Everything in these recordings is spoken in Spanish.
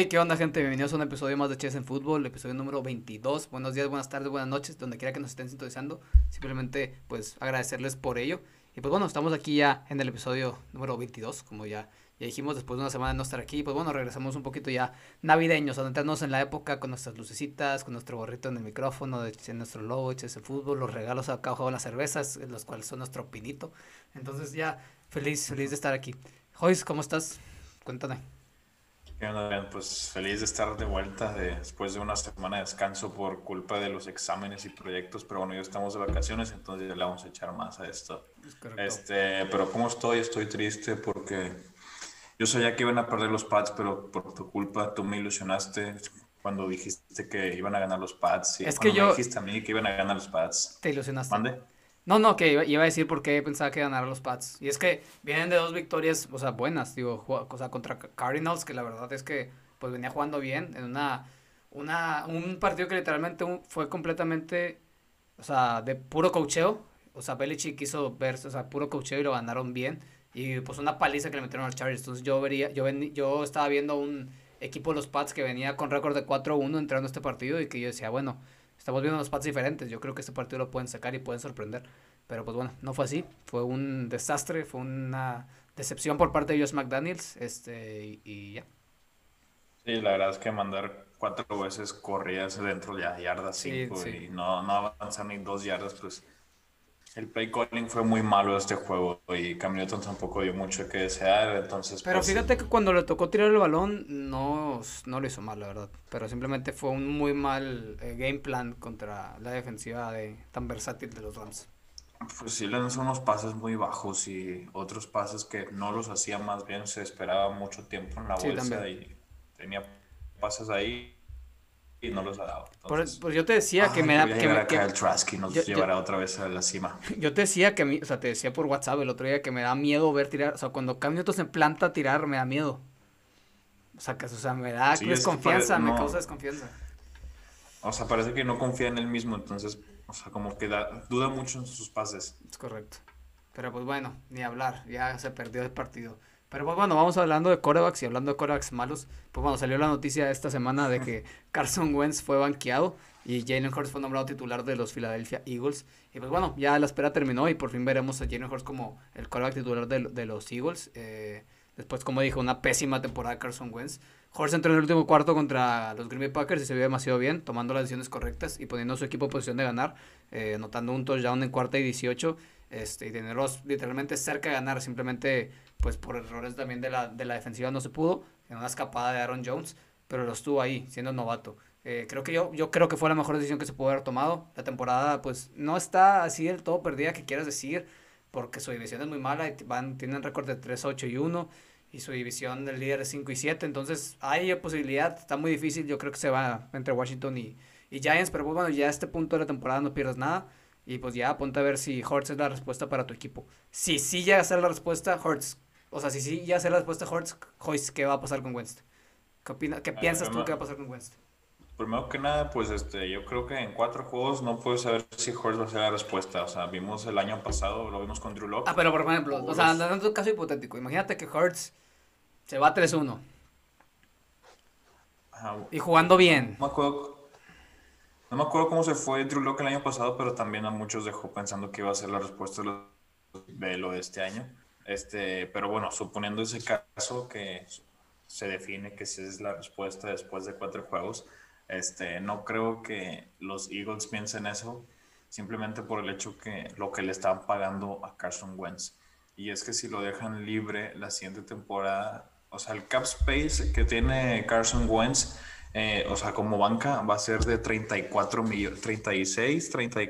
Hey, ¿qué onda, gente? Bienvenidos a un episodio más de Chess en Fútbol, episodio número 22. Buenos días, buenas tardes, buenas noches, donde quiera que nos estén sintonizando. Simplemente, pues, agradecerles por ello. Y pues bueno, estamos aquí ya en el episodio número 22, como ya, ya dijimos, después de una semana de no estar aquí. Pues bueno, regresamos un poquito ya navideños, a entrarnos en la época con nuestras lucecitas, con nuestro gorrito en el micrófono, de, nuestro logo, Chess en Fútbol, los regalos acá abajo las cervezas, los cuales son nuestro pinito. Entonces ya, feliz, feliz de estar aquí. Joyce, ¿cómo estás? Cuéntame. Pues feliz de estar de vuelta después de una semana de descanso por culpa de los exámenes y proyectos, pero bueno, ya estamos de vacaciones, entonces ya le vamos a echar más a esto. Este, pero ¿cómo estoy? Estoy triste porque yo sabía que iban a perder los pads, pero por tu culpa tú me ilusionaste cuando dijiste que iban a ganar los pads. Y es que yo... Me dijiste a mí que iban a ganar los pads. Te ilusionaste. ¿Mande? No, no, que iba, a decir por qué pensaba que ganaron los Pats. Y es que vienen de dos victorias, o sea, buenas, digo, o sea, contra Cardinals, que la verdad es que pues venía jugando bien en una, una, un partido que literalmente fue completamente, o sea, de puro cocheo. O sea, Belichick quiso verse, o sea, puro cocheo y lo ganaron bien. Y pues una paliza que le metieron a los Chargers. Entonces yo vería, yo, yo estaba viendo un equipo de los Pats que venía con récord de 4-1 entrando a este partido y que yo decía, bueno, estamos viendo los Pats diferentes. Yo creo que este partido lo pueden sacar y pueden sorprender. Pero pues bueno, no fue así. Fue un desastre, fue una decepción por parte de Josh McDaniels. Este, y, ya. Sí, la verdad es que mandar cuatro veces corridas dentro de la yarda cinco y no, no avanzar ni dos yardas, pues el play calling fue muy malo este juego y Cam Newton tampoco dio mucho que desear, entonces... Pero pues, fíjate que cuando le tocó tirar el balón no, no lo hizo mal, la verdad. Pero simplemente fue un muy mal eh, game plan contra la defensiva de, tan versátil de los Rams. Pues sí, le lanzó unos pases muy bajos y otros pases que no los hacía más bien, se esperaba mucho tiempo en la bolsa y tenía pases ahí y no los ha dado. pues yo te decía que me da. Que, me, que el Trask y nos llevará otra vez a la cima. Yo te decía que, o sea, te decía por WhatsApp el otro día que me da miedo ver tirar. O sea, cuando Cam Newton se planta a tirar, me da miedo. O sea, que, o sea me da desconfianza, me causa desconfianza. O sea, parece que no confía en él mismo, entonces, o sea, como que da, duda mucho en sus pases. Es correcto. Pero pues bueno, ni hablar, ya se perdió el partido. Pero pues bueno, vamos hablando de corebacks y hablando de corebacks malos. Pues bueno, salió la noticia esta semana de que Carson Wentz fue banqueado y Jalen Hurts fue nombrado titular de los Philadelphia Eagles. Y pues bueno, ya la espera terminó y por fin veremos a Jalen Hurts como el coreback titular de, los Eagles. Eh, después, como dijo, una pésima temporada de Carson Wentz. Hurts entró en el último cuarto contra los Green Bay Packers y se vio demasiado bien, tomando las decisiones correctas y poniendo a su equipo en posición de ganar, eh, anotando un touchdown en cuarta y 18 este, y tenerlos literalmente cerca de ganar, simplemente pues por errores también de la, de la defensiva no se pudo, en una escapada de Aaron Jones, pero lo estuvo ahí, siendo novato. Eh, creo que yo, yo creo que fue la mejor decisión que se pudo haber tomado. La temporada pues no está así del todo perdida, que quieras decir, porque su división es muy mala, y van, tienen récord de 3, 8 y 1, y su división del líder es 5 y 7, entonces hay posibilidad, está muy difícil, yo creo que se va entre Washington y, y Giants, pero pues, bueno, ya a este punto de la temporada no pierdes nada. Y pues ya ponte a ver si Hortz es la respuesta para tu equipo. Si sí llega a ser la respuesta, Hortz. O sea, si sí llega a ser la respuesta, Hortz, ¿qué va a pasar con Wentz? ¿Qué, qué piensas tú que va a pasar con Wentz? Primero que nada, pues este, yo creo que en cuatro juegos no puedes saber si Hortz va a ser la respuesta. O sea, vimos el año pasado, lo vimos con Drew Locke. Ah, pero por ejemplo, o sea, en un caso hipotético, imagínate que Hortz se va 3-1. Y jugando bien. me acuerdo no me acuerdo cómo se fue Drew Locke el año pasado, pero también a muchos dejó pensando que iba a ser la respuesta de lo de este año. Este, pero bueno, suponiendo ese caso que se define que esa es la respuesta después de cuatro juegos, este, no creo que los Eagles piensen eso simplemente por el hecho que lo que le están pagando a Carson Wentz. Y es que si lo dejan libre la siguiente temporada, o sea, el cap space que tiene Carson Wentz eh, o sea, como banca va a ser de 34 millones, 36, 30,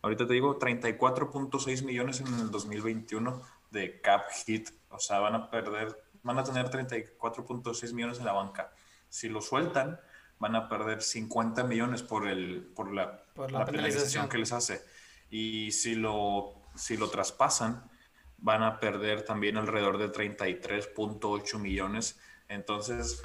ahorita te digo 34.6 millones en el 2021 de cap hit. O sea, van a perder, van a tener 34.6 millones en la banca. Si lo sueltan, van a perder 50 millones por, el, por la, la, penalización que les hace. Y si lo, si lo traspasan, van a perder también alrededor de 33.8 millones. Entonces,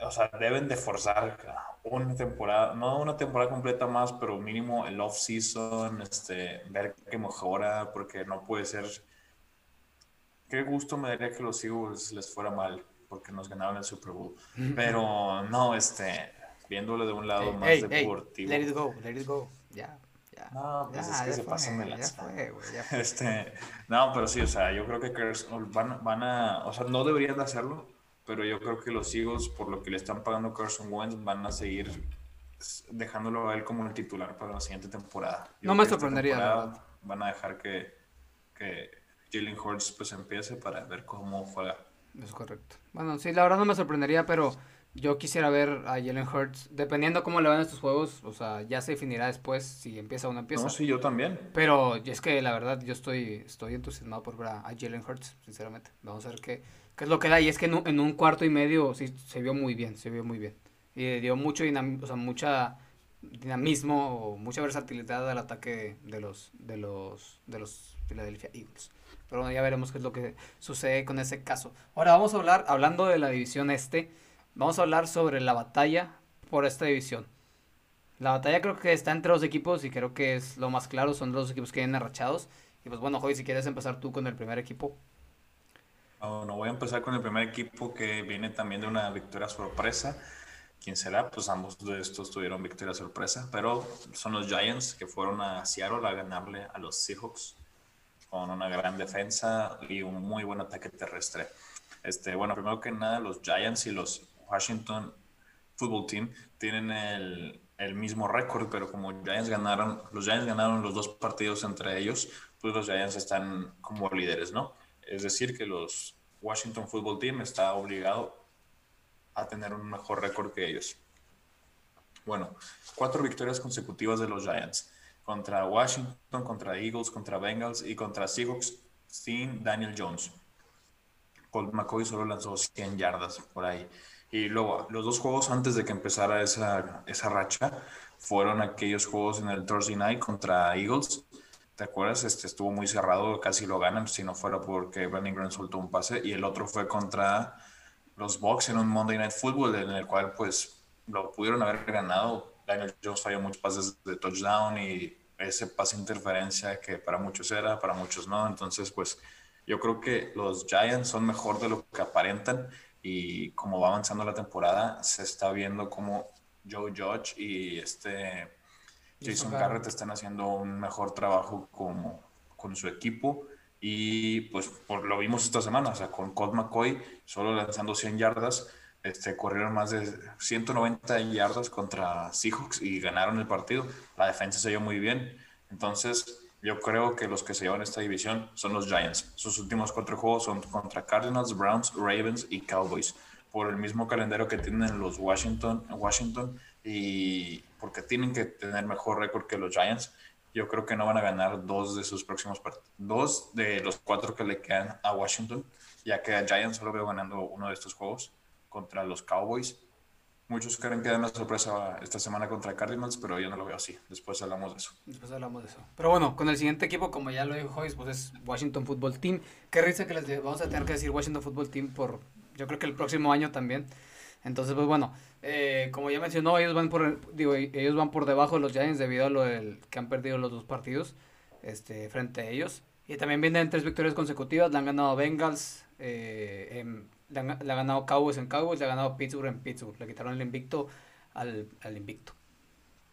o sea, deben de forzar una temporada, no una temporada completa más, pero mínimo el off-season, este, ver qué mejora, porque no puede ser. Qué gusto me daría que los Eagles les fuera mal. porque nos ganaron el Super Bowl. Pero no, este, viéndolo de un lado más deportivo. let it go, let it go, ya. Ya, no, pues es que se pasan de lanza. Este, no, pero sí, o sea, yo creo que van, van a, o sea, no deberían de hacerlo, pero yo creo que los Eagles, por lo que le están pagando Carson Wentz, van a seguir dejándolo a él como el titular para la siguiente temporada. no me sorprendería. Van a dejar que, que Jalen Hurts pues empiece para ver cómo juega. Es correcto. Bueno, sí, la verdad no me sorprendería, pero yo quisiera ver a Jalen Hurts, dependiendo cómo le van estos juegos, o sea, ya se definirá después si empieza o no empieza. No, sí, yo también. Pero es que la verdad yo estoy, estoy entusiasmado por ver a, Jalen Hurts, sinceramente. Vamos a ver qué, qué es lo que da. Y es que en un, en un cuarto y medio sí se vio muy bien, se vio muy bien. Y dio mucho dinamismo, o sea, mucha dinamismo o mucha versatilidad al ataque de los de los de los Philadelphia Eagles. Pero bueno, ya veremos qué es lo que sucede con ese caso. Ahora vamos a hablar, hablando de la división este, vamos a hablar sobre la batalla por esta división. La batalla creo que está entre los equipos y creo que es lo más claro, son los equipos que vienen arrachados. Y pues bueno, Joy, si quieres empezar tú con el primer equipo. no voy a empezar con el primer equipo que viene también de una victoria sorpresa quién será, pues ambos de estos tuvieron victoria sorpresa, pero son los Giants que fueron a Seattle a ganarle a los Seahawks con una gran defensa y un muy buen ataque terrestre. Este, bueno, primero que nada, los Giants y los Washington Football Team tienen el, mismo récord, pero como Giants ganaron, los Giants ganaron los dos partidos entre ellos, pues los Giants están como líderes, ¿no? Es decir, que los Washington Football Team está obligado a tener un mejor récord que ellos. Bueno, cuatro victorias consecutivas de los Giants contra Washington, contra Eagles, contra Bengals y contra Seahawks sin Daniel Jones. Colt McCoy solo lanzó 100 yardas por ahí. Y luego, los dos juegos antes de que empezara esa, esa racha fueron aquellos juegos en el Thursday Night contra Eagles. ¿Te acuerdas? Este estuvo muy cerrado, casi lo ganan, si no fuera porque Brandon Grant soltó un pase. Y el otro fue contra los Bucks en un Monday Night Football en el cual pues lo pudieron haber ganado. Daniel Jones falló muchos pases de touchdown y ese pase interferencia que para muchos era, para muchos no. Entonces pues yo creo que los Giants son mejor de lo que aparentan y como va avanzando la temporada se está viendo como Joe Judge y este Jason Garrett están haciendo un mejor trabajo como, con su equipo y pues por, lo vimos esta semana, o sea, con Colt McCoy solo lanzando 100 yardas, este, corrieron más de 190 yardas contra Seahawks y ganaron el partido. La defensa se vio muy bien. Entonces, yo creo que los que se llevan esta división son los Giants. Sus últimos cuatro juegos son contra Cardinals, Browns, Ravens y Cowboys. Por el mismo calendario que tienen los Washington, Washington y porque tienen que tener mejor récord que los Giants yo creo que no van a ganar dos de sus próximos partidos, dos de los cuatro que le quedan a Washington, ya que a Giants solo veo ganando uno de estos juegos contra los Cowboys. Muchos creen que dan la sorpresa esta semana contra Cardinals, pero yo no lo veo así. Después hablamos de eso. Después hablamos de eso. Pero bueno, con el siguiente equipo, como ya lo dijo Joyce, pues es Washington Football Team. Qué risa que les vamos a tener que decir Washington Football Team por, yo creo que el próximo año también. Entonces, pues bueno, eh, como ya mencionó, ellos van por digo, ellos van por debajo de los Giants debido a lo del, que han perdido los dos partidos este, frente a ellos. Y también vienen tres victorias consecutivas. Le han ganado Bengals, eh, le, han, ganado Cowboys en Cowboys, le han ganado Pittsburgh en Pittsburgh. Le quitaron el invicto al, al invicto,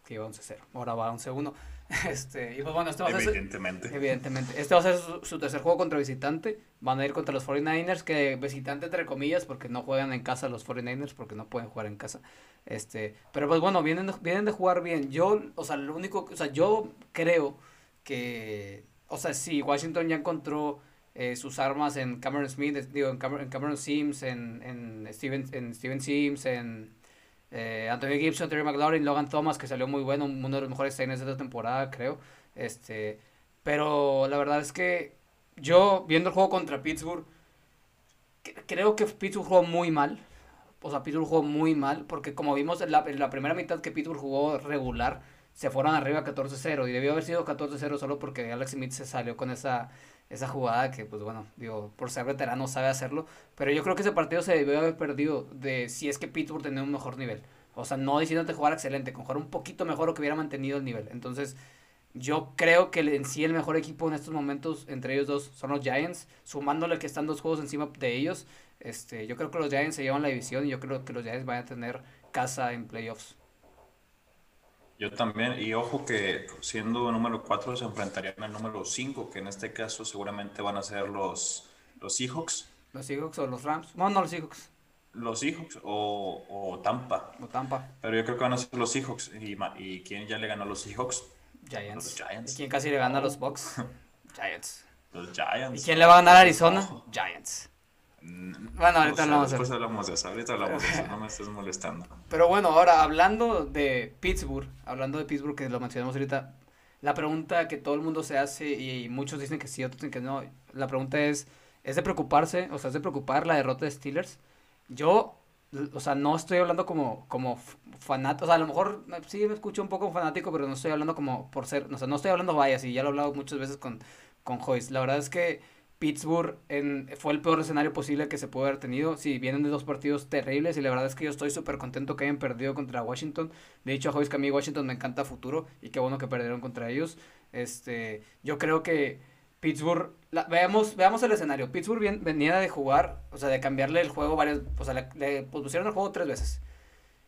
que iba 11-0. Ahora va 11-1. Este, y pues bueno, este va a ser. Evidentemente. Evidentemente. Este va a ser su, tercer juego contra visitante. Van a ir contra los 49ers, que visitante entre comillas, porque no juegan en casa los 49ers, porque no pueden jugar en casa. Este, pero pues bueno, vienen, vienen de jugar bien. Yo, o sea, lo único, o sea, yo creo que, o sea, sí, Washington ya encontró eh, sus armas en Cameron Smith, digo, en Cameron, en Sims, en, en Steven, en Steven Sims, en eh, Anthony Gibson, Terry McLaurin, Logan Thomas, que salió muy bueno, uno de los mejores times de esta temporada, creo. Este, pero la verdad es que yo, viendo el juego contra Pittsburgh, creo que Pittsburgh jugó muy mal. O sea, Pittsburgh jugó muy mal, porque como vimos la, en la primera mitad que Pittsburgh jugó regular, se fueron arriba 14-0 y debió haber sido 14-0 solo porque Alex Smith se salió con esa esa jugada que, pues bueno, digo, por ser veterano sabe hacerlo. Pero yo creo que ese partido se debió haber perdido de si es que Pittsburgh tenía un mejor nivel. O sea, no diciéndote jugar excelente, con jugar un poquito mejor o que hubiera mantenido el nivel. Entonces, yo creo que en sí el mejor equipo en estos momentos, entre ellos dos, son los Giants. Sumándole que están dos juegos encima de ellos, Este, yo creo que los Giants se llevan la división y yo creo que los Giants van a tener casa en playoffs. Yo también, y ojo que siendo número 4 se enfrentarían al número 5, que en este caso seguramente van a ser los, los Seahawks. Los Seahawks o los Rams. No, no los Seahawks. Los Seahawks o, o Tampa. O Tampa. Pero yo creo que van a ser los Seahawks. ¿Y, y quién ya le ganó a los Seahawks? Giants. Los Giants. ¿Y quién casi le gana a los Bucks? Giants. Los Giants. ¿Y quién le va a ganar a Arizona? Giants. Bueno, ahorita hablamos, después hablamos de eso, ahorita hablamos de eso, no me estés molestando. Pero bueno, ahora hablando de Pittsburgh, hablando de Pittsburgh que lo mencionamos ahorita, la pregunta que todo el mundo se hace y muchos dicen que sí, otros dicen que no, la pregunta es, ¿es de preocuparse, o sea, es de preocupar la derrota de Steelers? Yo, o sea, no estoy hablando como, como fanático, o sea, a lo mejor sí me escucho un poco fanático, pero no estoy hablando como por ser, o sea, no estoy hablando vayas y ya lo he hablado muchas veces con, con Joyce. La verdad es que Pittsburgh en, fue el peor escenario posible que se pudo haber tenido. Sí, vienen de dos partidos terribles y la verdad es que yo estoy súper contento que hayan perdido contra Washington. De hecho, a que a mí Washington me encanta futuro y qué bueno que perdieron contra ellos. Este, yo creo que Pittsburgh, veamos, veamos el escenario. Pittsburgh venía de jugar, o sea, de cambiarle el juego varias, o sea, le, le pusieron el juego tres veces.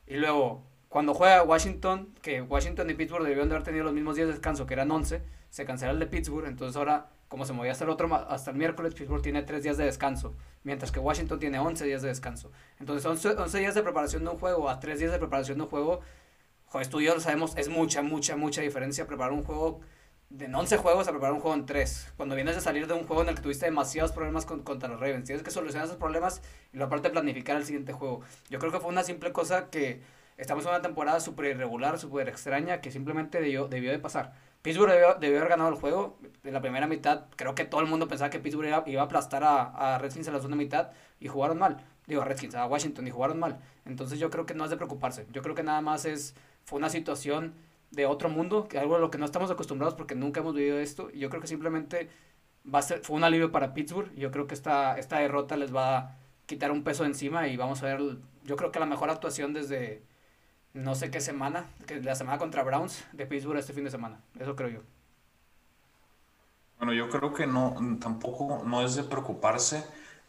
Y luego, cuando juega Washington, que Washington y Pittsburgh debieron de haber tenido los mismos días de descanso, que eran 11, se cancela el de Pittsburgh, entonces ahora como se movía hasta el otro hasta el miércoles, Pittsburgh tiene 3 días de descanso, mientras que Washington tiene 11 días de descanso. Entonces, 11, días de preparación de un juego a 3 días de preparación de un juego, joder, tú y yo lo sabemos, es mucha, mucha, mucha diferencia preparar un juego de 11 juegos a preparar un juego en 3. Cuando vienes de salir de un juego en el que tuviste demasiados problemas contra los Ravens, tienes que solucionar esos problemas y lo aparte planificar el siguiente juego. Yo creo que fue una simple cosa que estamos en una temporada súper irregular, súper extraña, que simplemente debió, debió de pasar. Pittsburgh debió, haber ganado el juego. En la primera mitad, creo que todo el mundo pensaba que Pittsburgh iba, a aplastar a, a, Redskins en la segunda mitad y jugaron mal. Digo, a Redskins, a Washington y jugaron mal. Entonces yo creo que no es de preocuparse. Yo creo que nada más es fue una situación de otro mundo, que algo a lo que no estamos acostumbrados porque nunca hemos vivido esto. Y yo creo que simplemente va a ser, fue un alivio para Pittsburgh. Yo creo que esta, esta derrota les va a quitar un peso encima y vamos a ver, yo creo que la mejor actuación desde no sé qué semana, que la semana contra Browns de Pittsburgh este fin de semana. Eso creo yo. Bueno, yo creo que no, tampoco no es de preocuparse,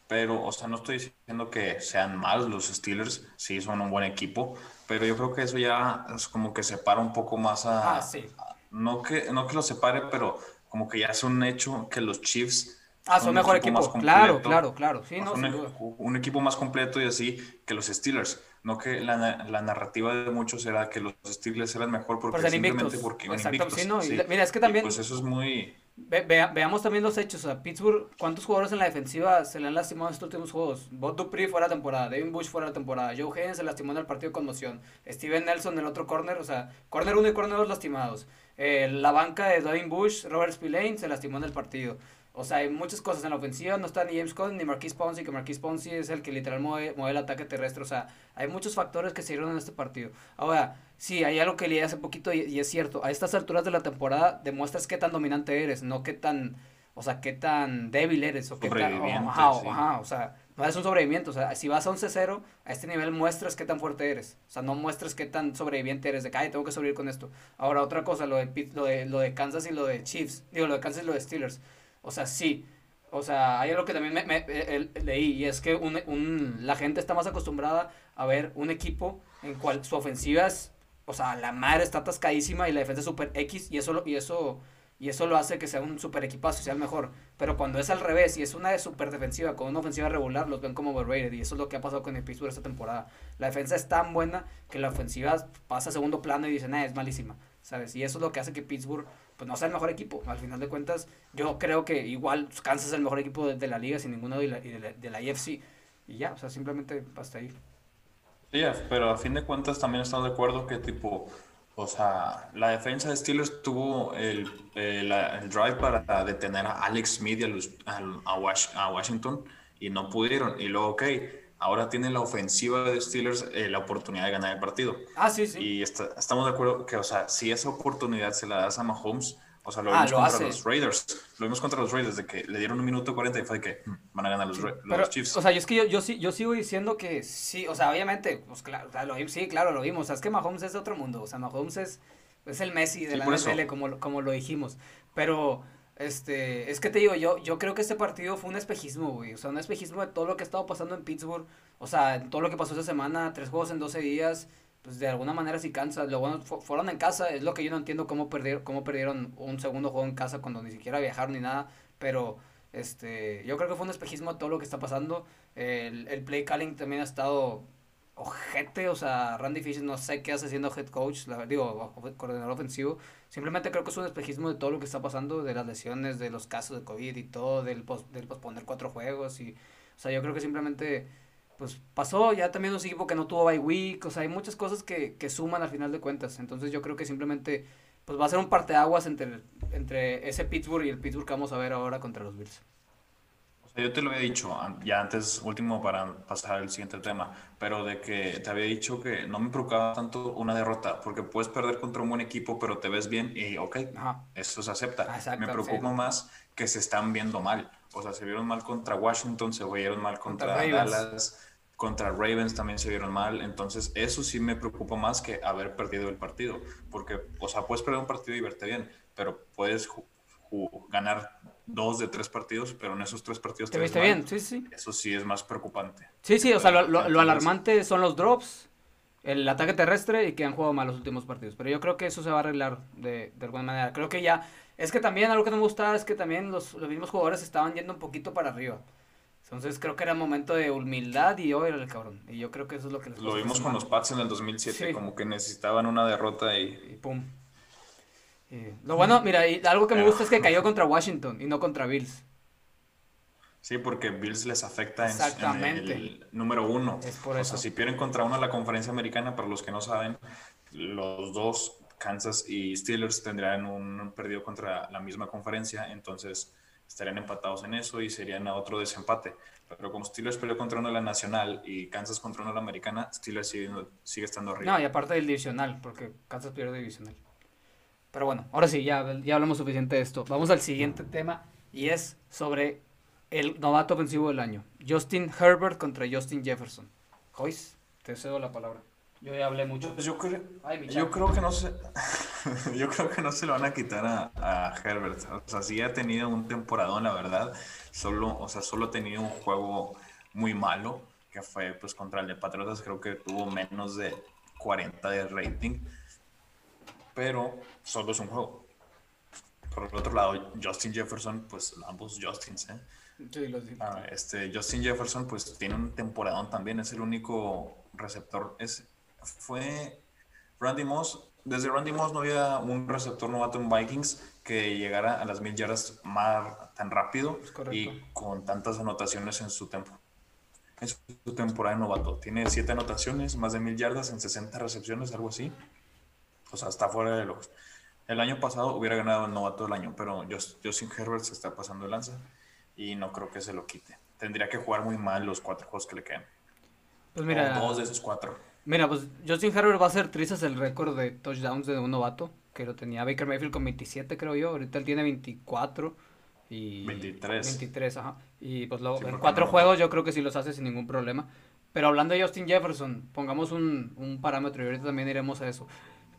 pero, o sea, no estoy diciendo que sean malos los Steelers, sí son un buen equipo, pero yo creo que eso ya es como que separa un poco más a... Ah, sí. No que, no que lo separe, pero como que ya es un hecho que los Chiefs Ah, son, mejor equipo. claro, claro, claro. Sí, no, un, un, equipo más completo y así que los Steelers. No que la, la, narrativa de muchos era que los Steelers eran mejor porque Por simplemente porque Exacto, Sí, no, mira, es que también... pues eso es muy... veamos también los hechos. O sea, Pittsburgh, ¿cuántos jugadores en la defensiva se le han lastimado en estos últimos juegos? Bob Dupree fuera de temporada, Devin Bush fuera de temporada, Joe Haynes se lastimó en el partido de conmoción, Steven Nelson el otro corner, o sea, corner 1 y corner 2 lastimados. Eh, la banca de Devin Bush, Robert Spillane se lastimó en el partido. O sea, hay muchas cosas en la ofensiva. No está ni James Conner ni Marquis Ponzi, que Marquis Ponzi es el que literal mueve, mueve, el ataque terrestre. O sea, hay muchos factores que se dieron en este partido. Ahora, sí, hay algo que leí hace poquito y, es cierto. A estas alturas de la temporada demuestras qué tan dominante eres, no qué tan, o sea, qué tan débil eres. O qué tan, ajá, o sea, no es un sobreviviente. O sea, si vas a 11-0, a este nivel muestras qué tan fuerte eres. O sea, no muestras qué tan sobreviviente eres. De que, ay, tengo que sobrevivir con esto. Ahora, otra cosa, lo de, lo de, lo de Kansas y lo de Chiefs. Digo, lo de Kansas y lo de Steelers o sea, sí. O sea, hay algo que también me, me leí y es que un, la gente está más acostumbrada a ver un equipo en cual su ofensiva es, o sea, la madre está atascadísima y la defensa es super X y eso, y eso, y eso lo hace que sea un super equipazo y sea el mejor. Pero cuando es al revés y es una super defensiva con una ofensiva regular, los ven como overrated y eso es lo que ha pasado con el Pittsburgh esta temporada. La defensa es tan buena que la ofensiva pasa a segundo plano y dicen, ah, es malísima, ¿sabes? Y eso es lo que hace que Pittsburgh pues no sea el mejor equipo. Al final de cuentas, yo creo que igual Kansas es el mejor equipo de, la liga sin ninguno de la, de la, IFC. Y ya, o sea, simplemente hasta ahí. Sí, pero a fin de cuentas también estamos de acuerdo que tipo, o sea, la defensa de Steelers tuvo el, el, drive para detener a Alex Smith y a, a, Washington y no pudieron. Y luego, ok, ahora tiene la ofensiva de Steelers eh, la oportunidad de ganar el partido. Ah, sí, sí. Y estamos de acuerdo que, o sea, si esa oportunidad se la das a Mahomes, o sea, lo ah, vimos contra los Raiders. Lo vimos contra los Raiders, de que le dieron un minuto 40 y fue de que hmm, van a ganar los, los Chiefs. O sea, yo, es que yo, yo, yo, sigo diciendo que sí, o sea, obviamente, pues claro, lo, sí, claro, lo vimos. O sea, es que Mahomes es de otro mundo. O sea, Mahomes es, es el Messi de la NFL, como, como lo dijimos. Pero Este, es que te digo, yo, yo creo que este partido fue un espejismo, güey. O sea, un espejismo de todo lo que ha estado pasando en Pittsburgh. O sea, todo lo que pasó esa semana, tres juegos en 12 días. Pues de alguna manera sí cansa. Lo bueno, fueron en casa. Es lo que yo no entiendo cómo perdieron, cómo perdieron un segundo juego en casa cuando ni siquiera viajaron ni nada. Pero, este, yo creo que fue un espejismo de todo lo que está pasando. El, el play calling también ha estado ojete, o sea, Randy Fish no sé qué hace siendo head coach, digo, coordinador ofensivo. Simplemente creo que es un espejismo de todo lo que está pasando, de las lesiones, de los casos de COVID y todo, del, del posponer cuatro juegos. y O sea, yo creo que simplemente pues pasó, ya también un equipo que no tuvo bye week, o sea, hay muchas cosas que, que suman al final de cuentas. Entonces yo creo que simplemente pues va a ser un parteaguas entre, entre ese Pittsburgh y el Pittsburgh que vamos a ver ahora contra los Bills yo te lo había dicho ya antes, último para pasar al siguiente tema, pero de que te había dicho que no me preocupaba tanto una derrota, porque puedes perder contra un buen equipo, pero te ves bien y ok, eso se acepta. me preocupa más que se están viendo mal. O sea, se vieron mal contra Washington, se vieron mal contra, Dallas, contra Ravens también se vieron mal. Entonces, eso sí me preocupa más que haber perdido el partido, porque, o sea, puedes perder un partido y verte bien, pero puedes ganar dos de tres partidos, pero en esos tres partidos te, viste bien, sí, sí. Eso sí es más preocupante. Sí, sí, o sea, lo, lo, alarmante son los drops, el ataque terrestre y que han jugado mal los últimos partidos. Pero yo creo que eso se va a arreglar de, de alguna manera. Creo que ya, es que también algo que no me gustaba es que también los, los mismos jugadores estaban yendo un poquito para arriba. Entonces creo que era momento de humildad y hoy era el cabrón. Y yo creo que eso es lo que les Lo vimos con los Pats en el 2007, como que necesitaban una derrota y... Y pum. Lo bueno, mira, y algo que me gusta es que cayó contra Washington y no contra Bills. Sí, porque Bills les afecta en, el número uno. Es por eso. O sea, si pierden contra uno la conferencia americana, para los que no saben, los dos, Kansas y Steelers, tendrían un perdido contra la misma conferencia, entonces estarían empatados en eso y serían a otro desempate. Pero como Steelers perdió contra uno de la nacional y Kansas contra uno de la americana, Steelers sigue, sigue estando arriba. No, y aparte del divisional, porque Kansas pierde divisional. Pero bueno, ahora sí, ya, ya hablamos suficiente de esto. Vamos al siguiente tema y es sobre el novato ofensivo del año. Justin Herbert contra Justin Jefferson. Joyce, te cedo la palabra. Yo ya hablé mucho. Yo, creo, yo creo que no se, yo creo que no se lo van a quitar a, a, Herbert. O sea, sí ha tenido un temporadón, la verdad. Solo, o sea, solo ha tenido un juego muy malo, que fue pues contra el de Patriotas, creo que tuvo menos de 40 de rating pero solo es un juego. Por el otro lado, Justin Jefferson, pues ambos Justins, ¿eh? Ah, este, Justin Jefferson, pues tiene un temporadón también, es el único receptor. Es, fue Randy Moss, desde Randy Moss no había un receptor novato en Vikings que llegara a las mil yardas más tan rápido y con tantas anotaciones en su tiempo. En su temporada de novato. Tiene siete anotaciones, más de mil yardas en 60 recepciones, algo así o sea, está fuera de los... El año pasado hubiera ganado el novato del año, pero Justin Herbert se está pasando el lanza y no creo que se lo quite. Tendría que jugar muy mal los cuatro juegos que le quedan. Pues mira... dos de esos cuatro. Mira, pues Justin Herbert va a ser trizas el récord de touchdowns de un novato, que lo tenía Baker Mayfield con 27, creo yo. Ahorita él tiene 24 y... 23. 23, ajá. Y pues lo, en cuatro juegos yo creo que sí los hace sin ningún problema. Pero hablando de Justin Jefferson, pongamos un, un parámetro y ahorita también iremos a eso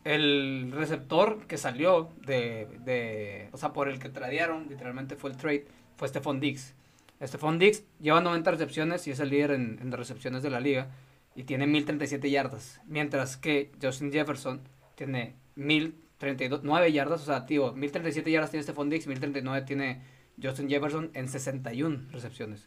el receptor que salió de, de, o sea, por el que tradearon, literalmente fue el trade, fue Stephon Diggs. Stephon Diggs lleva 90 recepciones y es el líder en, en recepciones de la liga y tiene 1037 yardas, mientras que Justin Jefferson tiene 1039 yardas, o sea, tío, 1037 yardas tiene Stephon Diggs, 1039 tiene Justin Jefferson en 61 recepciones.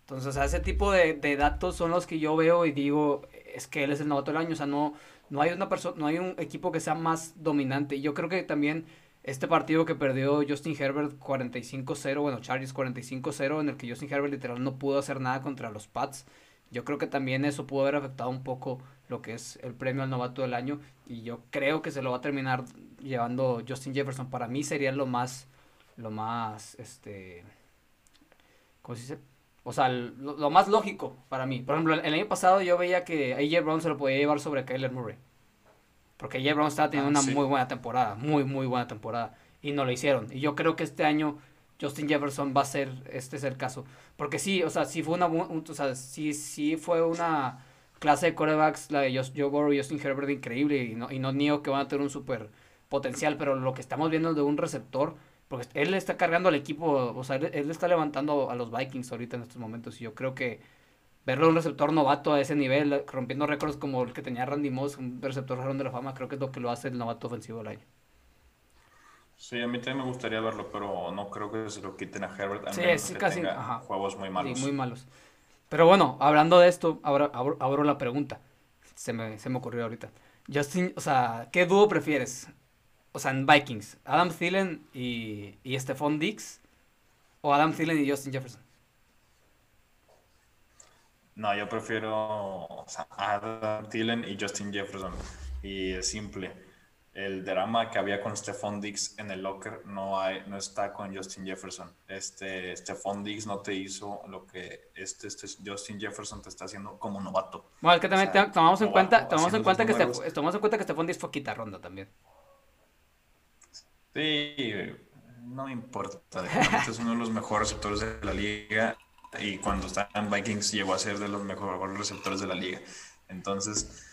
Entonces, o ese tipo de, de datos son los que yo veo y digo, es que él es el novato del año, o sea, no no hay una persona, no hay un equipo que sea más dominante. Y yo creo que también este partido que perdió Justin Herbert 45-0, bueno, Chargers 45-0, en el que Justin Herbert literal no pudo hacer nada contra los Pats. Yo creo que también eso pudo haber afectado un poco lo que es el premio al novato del año. Y yo creo que se lo va a terminar llevando Justin Jefferson. Para mí sería lo más, lo más, este, ¿cómo se dice? O sea, lo, más lógico para mí. Por ejemplo, el, año pasado yo veía que AJ Brown se lo podía llevar sobre Kyler Murray. Porque AJ Brown estaba teniendo ah, una muy buena temporada, muy, muy buena temporada. Y no lo hicieron. Y yo creo que este año Justin Jefferson va a ser, este es el caso. Porque sí, o sea, sí fue una, o sea, sí, sí fue una clase de corebacks, la de Joe Burrow y Justin Herbert increíble. Y no, y no niego que van a tener un super potencial, pero lo que estamos viendo de un receptor Porque él está cargando al equipo, o sea, él, él está levantando a los Vikings ahorita en estos momentos. Y yo creo que verlo un receptor novato a ese nivel, rompiendo récords como el que tenía Randy Moss, un receptor de la fama, creo que es lo que lo hace el novato ofensivo del año. Sí, a mí también me gustaría verlo, pero no creo que se lo quiten a Herbert. A Sí, menos sí, que casi, tenga ajá. juegos muy malos. Sí, muy malos. Pero bueno, hablando de esto, ahora abro, abro la pregunta. Se me, se me ocurrió ahorita. Justin, o sea, ¿qué dúo prefieres? O sea, en Vikings, Adam Thielen y, y Stephon Diggs, o Adam Thielen y Justin Jefferson. No, yo prefiero o sea, Adam Thielen y Justin Jefferson. Y es simple. El drama que había con Stephon Diggs en el locker no, hay, no está con Justin Jefferson. Este Stephon Diggs no te hizo lo que este, este Justin Jefferson te está haciendo como novato. Bueno, es que también O sea, te- tomamos en novato, cuenta, tomamos en cuenta que. Steph- tomamos en cuenta que Stephon Diggs fue quita ronda también. Sí, no me importa. Es uno de los mejores receptores de la liga y cuando estaba en Vikings llegó a ser de los mejores receptores de la liga. Entonces,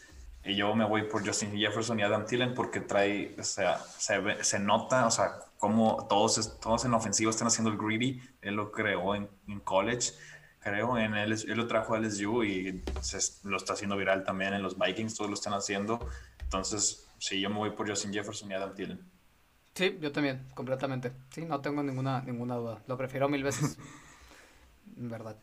yo me voy por Justin Jefferson y Adam Thielen porque trae, o sea, se, ve- se nota, o sea, como todos, todos en la ofensiva están haciendo el greedy. Él lo creó en, college, creo, en él, él lo trajo a LSU y lo está haciendo viral también en los Vikings, todos lo están haciendo. Entonces, sí, yo me voy por Justin Jefferson y Adam Thielen. Sí, yo también, completamente. Sí, no tengo ninguna, ninguna duda. Lo prefiero mil veces. En verdad.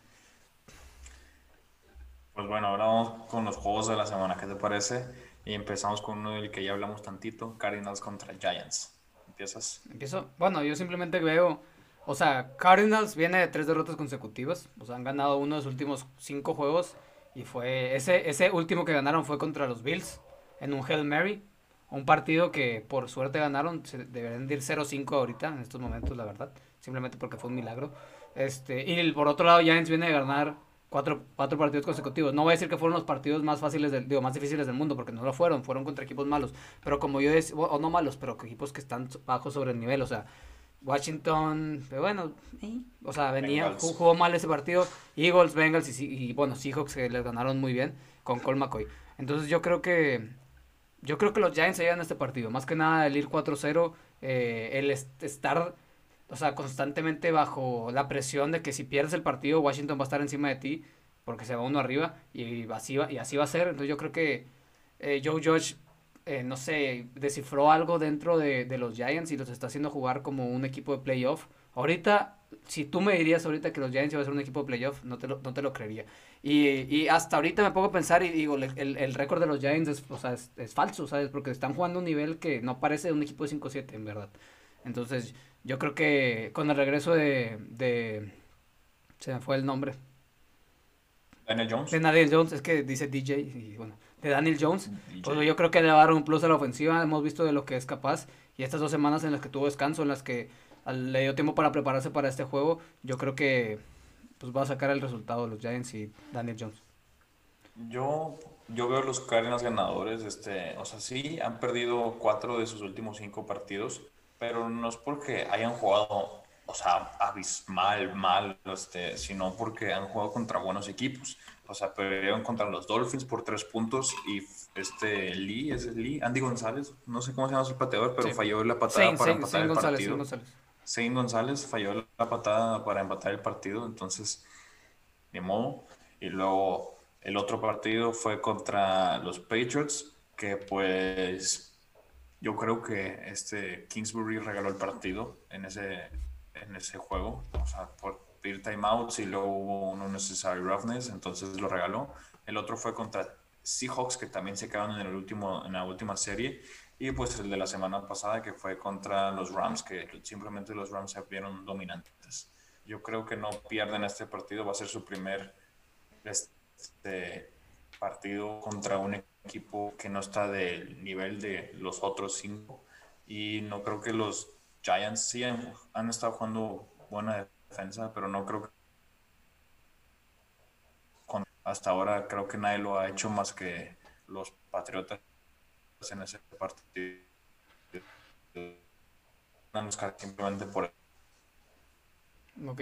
Pues bueno, ahora vamos con los juegos de la semana, ¿qué te parece? Y empezamos con uno del que ya hablamos tantito, Cardinals contra Giants. ¿Empiezas? Empiezo. Bueno, yo simplemente veo. O sea, Cardinals viene de tres derrotas consecutivas. O sea, han ganado uno de sus últimos cinco juegos. Y fue. Ese, ese último que ganaron fue contra los Bills. En un Hail Mary. Un partido que por suerte ganaron. Se deberían de ir 0-5 ahorita, en estos momentos, la verdad. Simplemente porque fue un milagro. Este, y el- por otro lado, Giants viene de ganar cuatro, cuatro partidos consecutivos. No voy a decir que fueron los partidos más fáciles, del, digo, más difíciles del mundo, porque no lo fueron. Fueron contra equipos malos. Pero como yo decía, o no malos, pero equipos que están bajos sobre el nivel. O sea, Washington, pero bueno, eh, o sea, venía, Bengals. jugó mal ese partido. Eagles, Bengals y, Si- y, bueno, Seahawks que les ganaron muy bien con Cole McCoy. Entonces yo creo que yo creo que los Giants se llevan este partido. Más que nada el ir 4-0, eh, el est- estar, o sea, constantemente bajo la presión de que si pierdes el partido, Washington va a estar encima de ti porque se va uno arriba y así va, y así va a ser. Entonces yo creo que eh, Joe Judge, eh, no sé, descifró algo dentro de, de los Giants y los está haciendo jugar como un equipo de playoff. Ahorita, si tú me dirías ahorita que los Giants iban a ser un equipo de playoff, no te lo, no te lo creería. Y, y hasta ahorita me pongo a pensar y digo, el, el récord de los Giants es, o sea, es, es falso, ¿sabes? Porque están jugando un nivel que no parece un equipo de 5-7, en verdad. Entonces, yo creo que con el regreso de, de... Se me fue el nombre. Daniel Jones. De Daniel Jones, es que dice DJ, y bueno, de Daniel Jones. DJ. Pues yo creo que le va a dar un plus a la ofensiva, hemos visto de lo que es capaz. Y estas dos semanas en las que tuvo descanso, en las que al- le dio tiempo para prepararse para este juego, yo creo que pues va a sacar el resultado de los Giants y Daniel Jones. Yo, yo veo los Cardinals ganadores, este, o sea, sí, han perdido cuatro de sus últimos cinco partidos, pero no es porque hayan jugado, o sea, abismal, mal, este, sino porque han jugado contra buenos equipos. O sea, perdieron contra los Dolphins por tres puntos y este Lee, es Lee, Andy González, no sé cómo se llama su pateador, pero Sí. falló la patada Zane, para Zane, empatar el González, partido. González. Zane González falló la patada para empatar el partido, entonces, ni modo. Y luego el otro partido fue contra los Patriots, que pues yo creo que este Kingsbury regaló el partido en ese, en ese juego, o sea, por pedir timeouts y luego hubo un unnecessary roughness, entonces lo regaló. El otro fue contra Seahawks, que también se quedaron en, el último, en la última serie. Y pues el de la semana pasada, que fue contra los Rams, que simplemente los Rams se vieron dominantes. Yo creo que no pierden este partido, va a ser su primer este, partido contra un equipo que no está del nivel de los otros cinco. Y no creo que los Giants sí han, han estado jugando buena defensa, pero no creo que hasta ahora creo que nadie lo ha hecho más que los Patriotas en ese partido. Simplemente por Ok.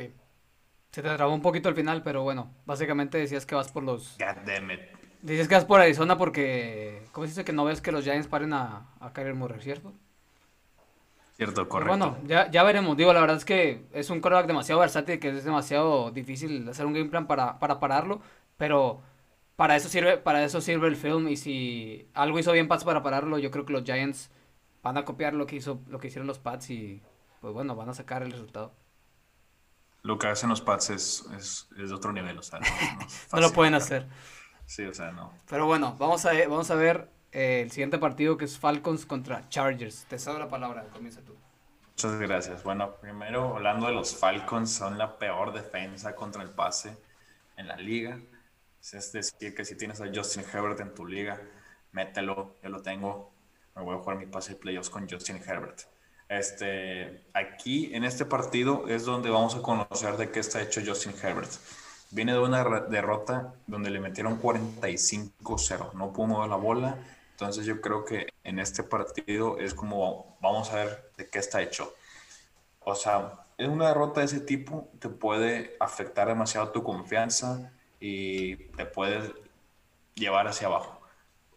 Se te trabó un poquito al final, pero bueno, básicamente decías que vas por los... God damn it. Dices que vas por Arizona porque... ¿Cómo se dice que no ves que los Giants paren a, a Kyler Murray, cierto? Cierto, correcto. bueno, ya, ya veremos. Digo, la verdad es que es un quarterback demasiado versátil que es demasiado difícil hacer un game plan para, para pararlo, pero para eso sirve para eso sirve el film y si algo hizo bien Pats para pararlo, yo creo que los Giants van a copiar lo que hizo lo que hicieron los Pats y pues bueno, van a sacar el resultado. Lo que hacen los Pats es, es, de otro nivel, o sea, no, lo pueden hacer. Sí, o sea, no. Pero bueno, vamos a, vamos a ver eh, el siguiente partido que es Falcons contra Chargers. Te cedo la palabra, comienza tú. Muchas gracias. Bueno, primero hablando de los Falcons, son la peor defensa contra el pase en la liga. Es decir, que si tienes a Justin Herbert en tu liga, mételo, yo lo tengo. Me voy a jugar mi pase de playoffs con Justin Herbert. Este, aquí en este partido es donde vamos a conocer de qué está hecho Justin Herbert. Viene de una derrota donde le metieron 45-0, no pudo mover la bola. Entonces yo creo que en este partido es como vamos a ver de qué está hecho. O sea, en una derrota de ese tipo te puede afectar demasiado tu confianza y te puede llevar hacia abajo.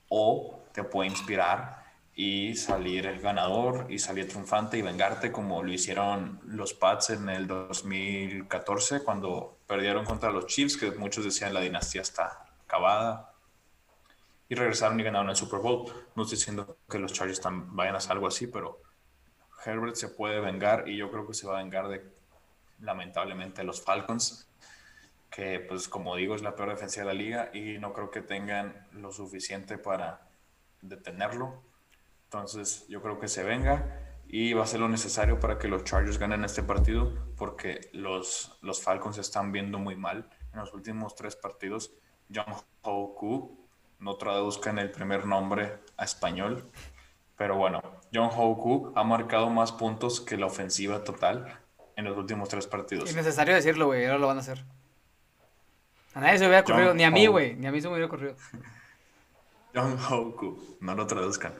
O te puede inspirar y salir el ganador y salir triunfante y vengarte como lo hicieron los Pats en el 2014 cuando perdieron contra los Chiefs, que muchos decían la dinastía está acabada. Y regresaron y ganaron el Super Bowl. No estoy diciendo que los Chargers vayan a hacer algo así, pero Herbert se puede vengar y yo creo que se va a vengar de, lamentablemente, los Falcons, que pues como digo es la peor defensa de la liga y no creo que tengan lo suficiente para detenerlo. Entonces yo creo que se venga y va a ser lo necesario para que los Chargers ganen este partido porque los, los Falcons están viendo muy mal en los últimos tres partidos. John Hoku, no traduzcan el primer nombre a español, pero bueno, John Hoku ha marcado más puntos que la ofensiva total en los últimos tres partidos. Es necesario decirlo, güey, ahora lo van a hacer. A nadie se hubiera ocurrido, ni a mí, güey, ni a mí se me hubiera ocurrido. John Hoku, no lo traduzcan.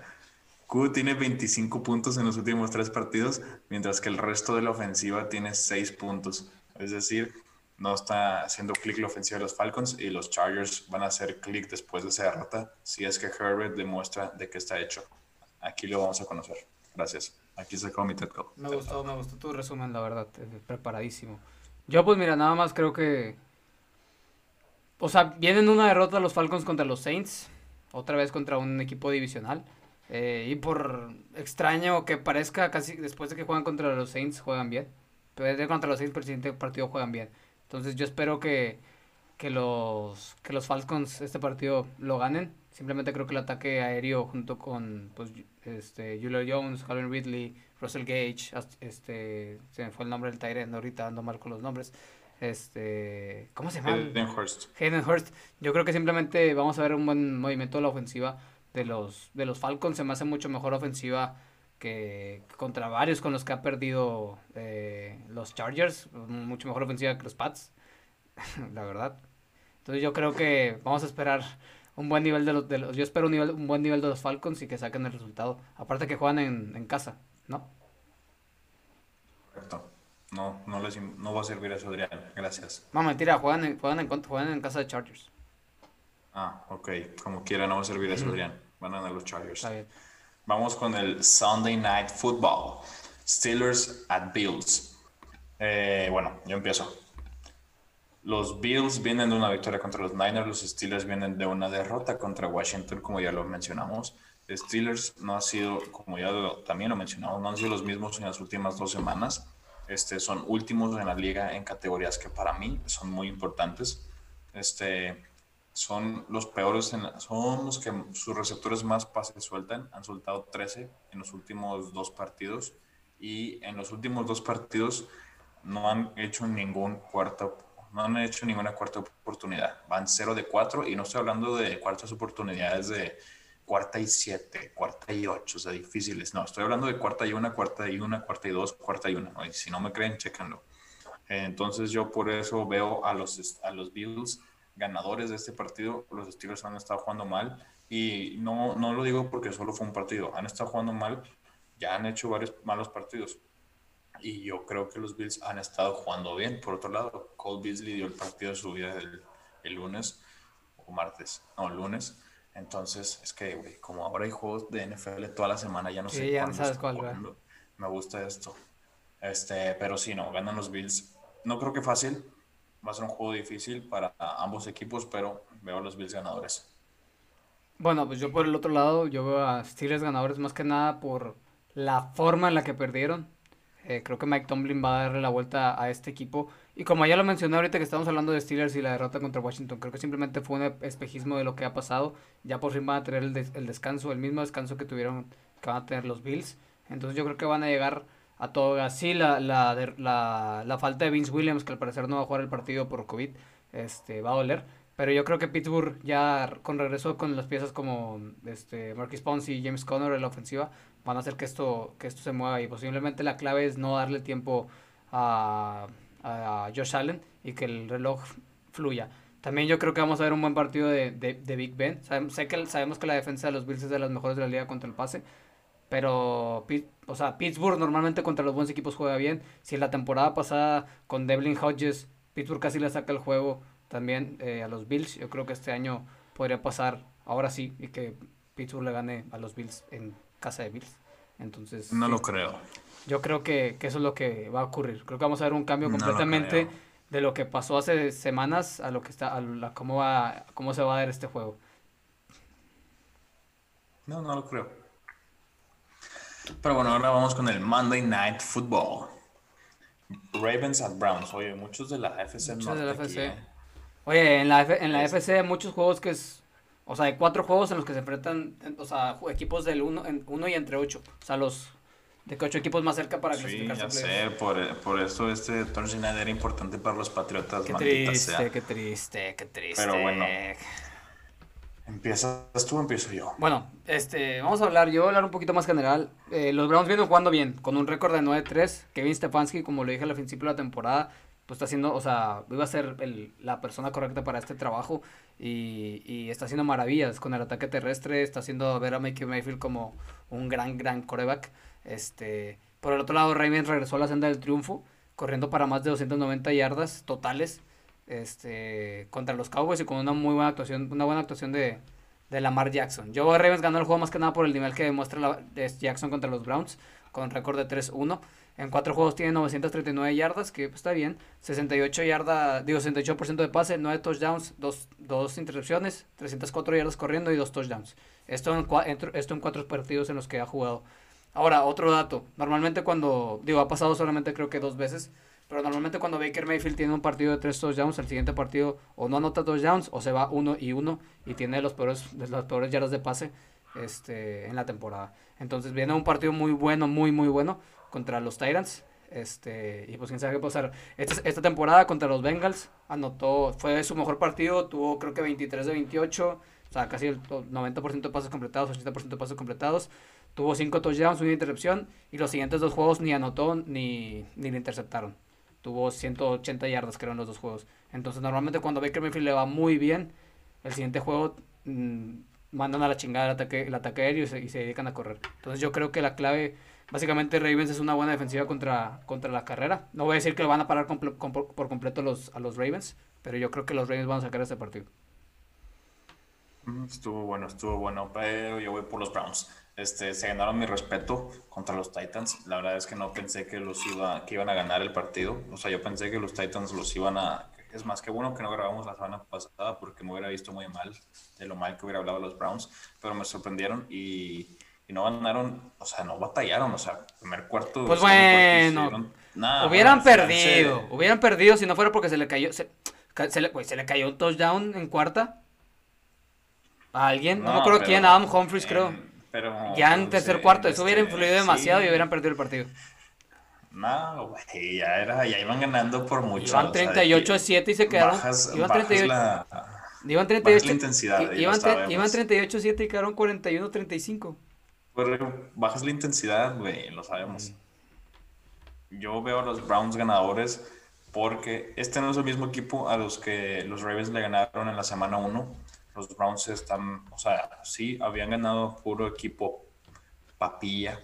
Q tiene 25 puntos en los últimos tres partidos, mientras que el resto de la ofensiva tiene 6 puntos. Es decir, no está haciendo clic la ofensiva de los Falcons y los Chargers van a hacer clic después de esa derrota si es que Herbert demuestra de qué está hecho. Aquí lo vamos a conocer. Gracias. Aquí se mi TED Me gustó, me gustó tu resumen, la verdad. Eh, preparadísimo. Yo pues mira, nada más creo que... O sea, vienen una derrota los Falcons contra los Saints. Otra vez contra un equipo divisional. Eh, y por extraño que parezca, casi después de que juegan contra los Saints, juegan bien. Pero contra los Saints, el siguiente partido juegan bien. Entonces yo espero que, que, los, que los Falcons este partido lo ganen. Simplemente creo que el ataque aéreo junto con pues, este, Julio Jones, Calvin Ridley, Russell Gage, este, se me fue el nombre del Tyrant, ahorita ando mal con los nombres. Este, ¿cómo se llama? Hayden Hurst. Hayden Hurst. Yo creo que simplemente vamos a ver un buen movimiento de la ofensiva de los, de los Falcons se me hace mucho mejor ofensiva que contra varios con los que ha perdido eh, los Chargers, mucho mejor ofensiva que los Pats, la verdad. Entonces yo creo que vamos a esperar un buen nivel de los, de los yo espero un, nivel, un buen nivel de los Falcons y que saquen el resultado. Aparte que juegan en, en casa, ¿no? No, no, les, no va a servir eso, Adrián. Gracias. No, mentira, juegan en, juegan en, juegan en casa de Chargers. Ah, ok. Como quiera, no va a servir eso, Adrián. Van a ganar los Chargers. Vamos con el Sunday Night Football. Steelers at Bills. Eh, bueno, yo empiezo. Los Bills vienen de una victoria contra los Niners, los Steelers vienen de una derrota contra Washington, como ya lo mencionamos. Steelers no ha sido, como ya también lo mencionamos, no han sido los mismos en las últimas dos semanas. Este, son últimos en la liga en categorías que para mí son muy importantes. Este, son los peores, en son los que sus receptores más pases sueltan. Han soltado 13 en los últimos dos partidos y en los últimos dos partidos no han hecho ningún cuarto, no han hecho ninguna cuarta oportunidad. Van 0 de 4 y no estoy hablando de cuartas oportunidades de cuarta y 7, cuarta y 8, o sea, difíciles. No, estoy hablando de cuarta y una, cuarta y una, cuarta y dos, cuarta y una. si no me creen, chéquenlo. Entonces yo por eso veo a los, a los Bills ganadores de este partido, los Steelers han estado jugando mal y no, no lo digo porque solo fue un partido, han estado jugando mal, ya han hecho varios malos partidos y yo creo que los Bills han estado jugando bien. Por otro lado, Cole Beasley dio el partido de su vida el, el lunes o martes, no, el lunes. Entonces, es que, güey, como ahora hay juegos de NFL toda la semana, ya no sé ya sabes cuál, me gusta esto. Este, pero sí, no, ganan los Bills. No creo que fácil, va a ser un juego difícil para ambos equipos, pero veo a los Bills ganadores. Bueno, pues yo por el otro lado, yo veo a Steelers ganadores más que nada por la forma en la que perdieron. Eh, creo que Mike Tomlin va a darle la vuelta a este equipo. Y como ya lo mencioné ahorita que estamos hablando de Steelers y la derrota contra Washington, creo que simplemente fue un espejismo de lo que ha pasado. Ya por fin van a tener el, el descanso, el mismo descanso que tuvieron, que van a tener los Bills. Entonces yo creo que van a llegar a todo así la, la, la, falta de Vince Williams, que al parecer no va a jugar el partido por COVID, este, va a doler. Pero yo creo que Pittsburgh ya con regreso con las piezas como este, Marquis Ponce y James Conner en la ofensiva, van a hacer que esto, que esto se mueva y posiblemente la clave es no darle tiempo a, a Josh Allen y que el reloj fluya. También yo creo que vamos a ver un buen partido de, de, de Big Ben. sé que sabemos que la defensa de los Bills es de las mejores de la liga contra el pase, pero, o sea, Pittsburgh normalmente contra los buenos equipos juega bien. Si en la temporada pasada con Devlin Hodges, Pittsburgh casi le saca el juego también eh, a los Bills, yo creo que este año podría pasar ahora sí y que Pittsburgh le gane a los Bills en casa de Bills. Entonces. No lo creo. Yo creo que, eso es lo que va a ocurrir. Creo que vamos a ver un cambio completamente de lo que pasó hace semanas a lo que está, a, cómo va, cómo se va a dar este juego. No, no lo creo. Pero bueno, ahora vamos con el Monday Night Football. Ravens at Browns. Oye, muchos de la FC muchos de la FC. ¿eh? Oye, en la, en la FC hay muchos juegos que es... O sea, hay cuatro juegos en los que se enfrentan, o sea, equipos del uno, en, uno y entre ocho. O sea, los de que ocho equipos más cerca para clasificarse. Sí, ya sé, por, por, eso este Thursday Night era importante para los Patriotas. Qué triste, qué triste, qué triste. Pero bueno, ¿Empiezas tú o empiezo yo? Bueno, este, vamos a hablar, yo voy a hablar un poquito más general. Eh, los Browns vienen jugando bien, con un récord de 9-3. Kevin Stefanski, como lo dije al principio de la temporada, pues está haciendo, o sea, iba a ser el, la persona correcta para este trabajo y, y, está haciendo maravillas con el ataque terrestre, está haciendo ver a Mickey Mayfield como un gran, gran coreback. Este, por el otro lado, Ravens regresó a la senda del triunfo, corriendo para más de 290 yardas totales este, contra los Cowboys y con una muy buena actuación, una buena actuación de, de Lamar Jackson. Joe Ravens ganó el juego más que nada por el nivel que demuestra Jackson contra los Browns, con récord de 3-1. En cuatro juegos tiene 939 yardas, que pues, está bien. 68 yardas, digo 68% de pase, 9 touchdowns, 2, dos intercepciones, 304 yardas corriendo y 2 touchdowns. Esto en, esto en cuatro partidos en los que ha jugado. Ahora, otro dato. Normalmente cuando, digo, ha pasado solamente creo que dos veces pero normalmente cuando Baker Mayfield tiene un partido de tres touchdowns, el siguiente partido o no anota touchdowns o se va uno y uno y tiene los peores, las peores yardas de pase este, en la temporada. Entonces viene un partido muy bueno, muy, muy bueno contra los Tyrants. Este, y pues quién sabe qué pasar. Esta, temporada contra los Bengals anotó, fue su mejor partido, tuvo creo que 23 de 28, o sea, casi el 90% de pases completados, 80% de pases completados. Tuvo 5 touchdowns, una intercepción y los siguientes dos juegos ni anotó ni, ni le interceptaron tuvo 180 yardas creo en los dos juegos. Entonces normalmente cuando Baker Mayfield le va muy bien, el siguiente juego mm, mandan a la chingada el ataque, el ataque aéreo y se, y se, dedican a correr. Entonces yo creo que la clave, básicamente Ravens es una buena defensiva contra, contra la carrera. No voy a decir que lo van a parar por completo los, a los Ravens, pero yo creo que los Ravens van a sacar este partido. Mm, estuvo bueno, estuvo bueno, pero yo voy por los Browns. Este, se ganaron mi respeto contra los Titans. La verdad es que no pensé que los iba, que iban a ganar el partido. O sea, yo pensé que los Titans los iban a. Es más que bueno que no grabamos la semana pasada porque me hubiera visto muy mal de lo mal que hubiera hablado los Browns, pero me sorprendieron y, y no ganaron, o sea, no batallaron. O sea, primer cuarto. Pues bueno, hubieran perdido. Hubieran perdido si no fuera porque se le cayó. Se, se, le, se le cayó un touchdown en cuarta. ¿A alguien? No, me acuerdo quién, Adam Humphries, creo. Pero, ya en tercer cuarto, eso hubiera este, influido demasiado y hubieran perdido el partido. No, güey, ya, era, ya iban ganando por mucho. Iban 38 a 7 y se quedaron. iban 38. La, iban 38. La intensidad. Iban, iban 38 a 7 y quedaron 41 a 35. bajas la intensidad, güey, lo sabemos. Yo veo a los Browns ganadores porque este no es el mismo equipo a los que los Ravens le ganaron en la semana 1 los Browns están, o sea, sí, habían ganado puro equipo papilla,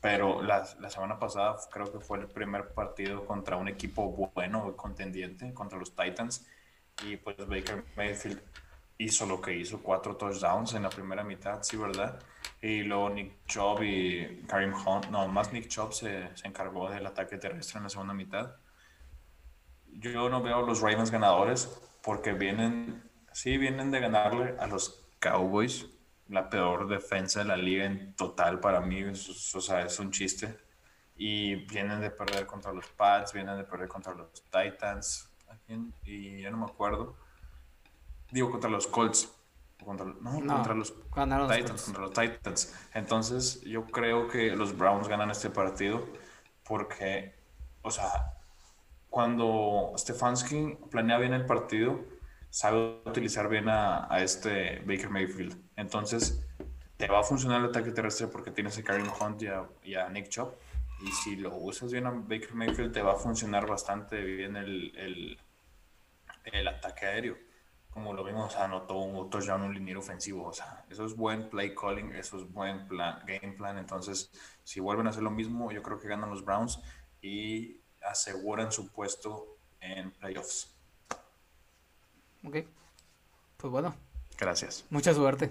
pero la, la, semana pasada creo que fue el primer partido contra un equipo bueno, contendiente, contra los Titans, y pues Baker Mayfield hizo lo que hizo, cuatro touchdowns en la primera mitad, sí, ¿verdad? Y luego Nick Chubb y Karim Hunt, no, más Nick Chubb se, se encargó del ataque terrestre en la segunda mitad. Yo no veo a los Ravens ganadores porque vienen, sí, vienen de ganarle a los Cowboys, la peor defensa de la liga en total para mí, o sea, es un chiste. Y vienen de perder contra los Pats, vienen de perder contra los Titans, y ya no me acuerdo. Digo, contra los Colts. Contra, no, contra los Titans, contra los Titans. Entonces, yo creo que los Browns ganan este partido porque, o sea, cuando Stefanski planea bien el partido, sabe utilizar bien a, este Baker Mayfield. Entonces, te va a funcionar el ataque terrestre porque tienes a Karim Hunt y a, Nick Chubb. Y si lo usas bien a Baker Mayfield, te va a funcionar bastante bien el, el, el ataque aéreo. Como lo vimos, anotó un touchdown, un liniero ofensivo. O sea, eso es buen play calling, eso es buen plan, game plan. Entonces, si vuelven a hacer lo mismo, yo creo que ganan los Browns y aseguran su puesto en playoffs. Ok. Pues bueno. Gracias. Mucha suerte.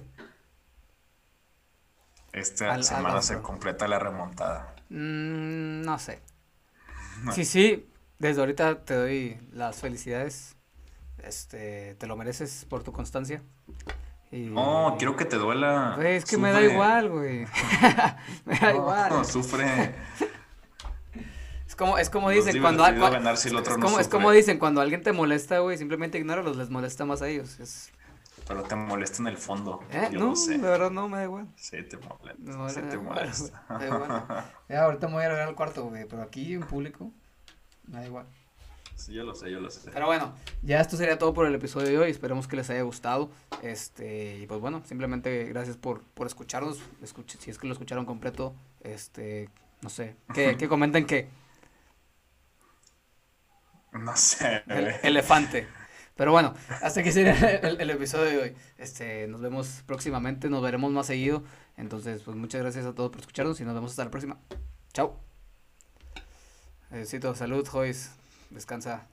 Esta semana se completa la remontada. Mm, no sé. Sí, sí, desde ahorita te doy las felicidades. Este, te lo mereces por tu constancia. no, quiero que te duela. es que me da igual, güey. me da igual. No, sufre. Es como, es como dicen cuando, es, como, dicen cuando alguien te molesta, güey, simplemente ignóralo, les molesta más a ellos. Es... Pero te molesta en el fondo. ¿Eh? no, de verdad no, me da igual. Sí, te molesta. sí, te molesta. Ya, ahorita me voy a ir al cuarto, güey, pero aquí en público, me da igual. Sí, yo lo sé, yo lo sé. Pero bueno, ya esto sería todo por el episodio de hoy. Esperemos que les haya gustado. Este, y pues bueno, simplemente gracias por, por escucharnos. Escuche, si es que lo escucharon completo, este, no sé, que, que comenten que. No sé. elefante. Pero bueno, hasta aquí sería el, episodio de hoy. Este, nos vemos próximamente, nos veremos más seguido. Entonces, pues muchas gracias a todos por escucharnos y nos vemos hasta la próxima. Chao. Necesito salud, Joyce. Descansa.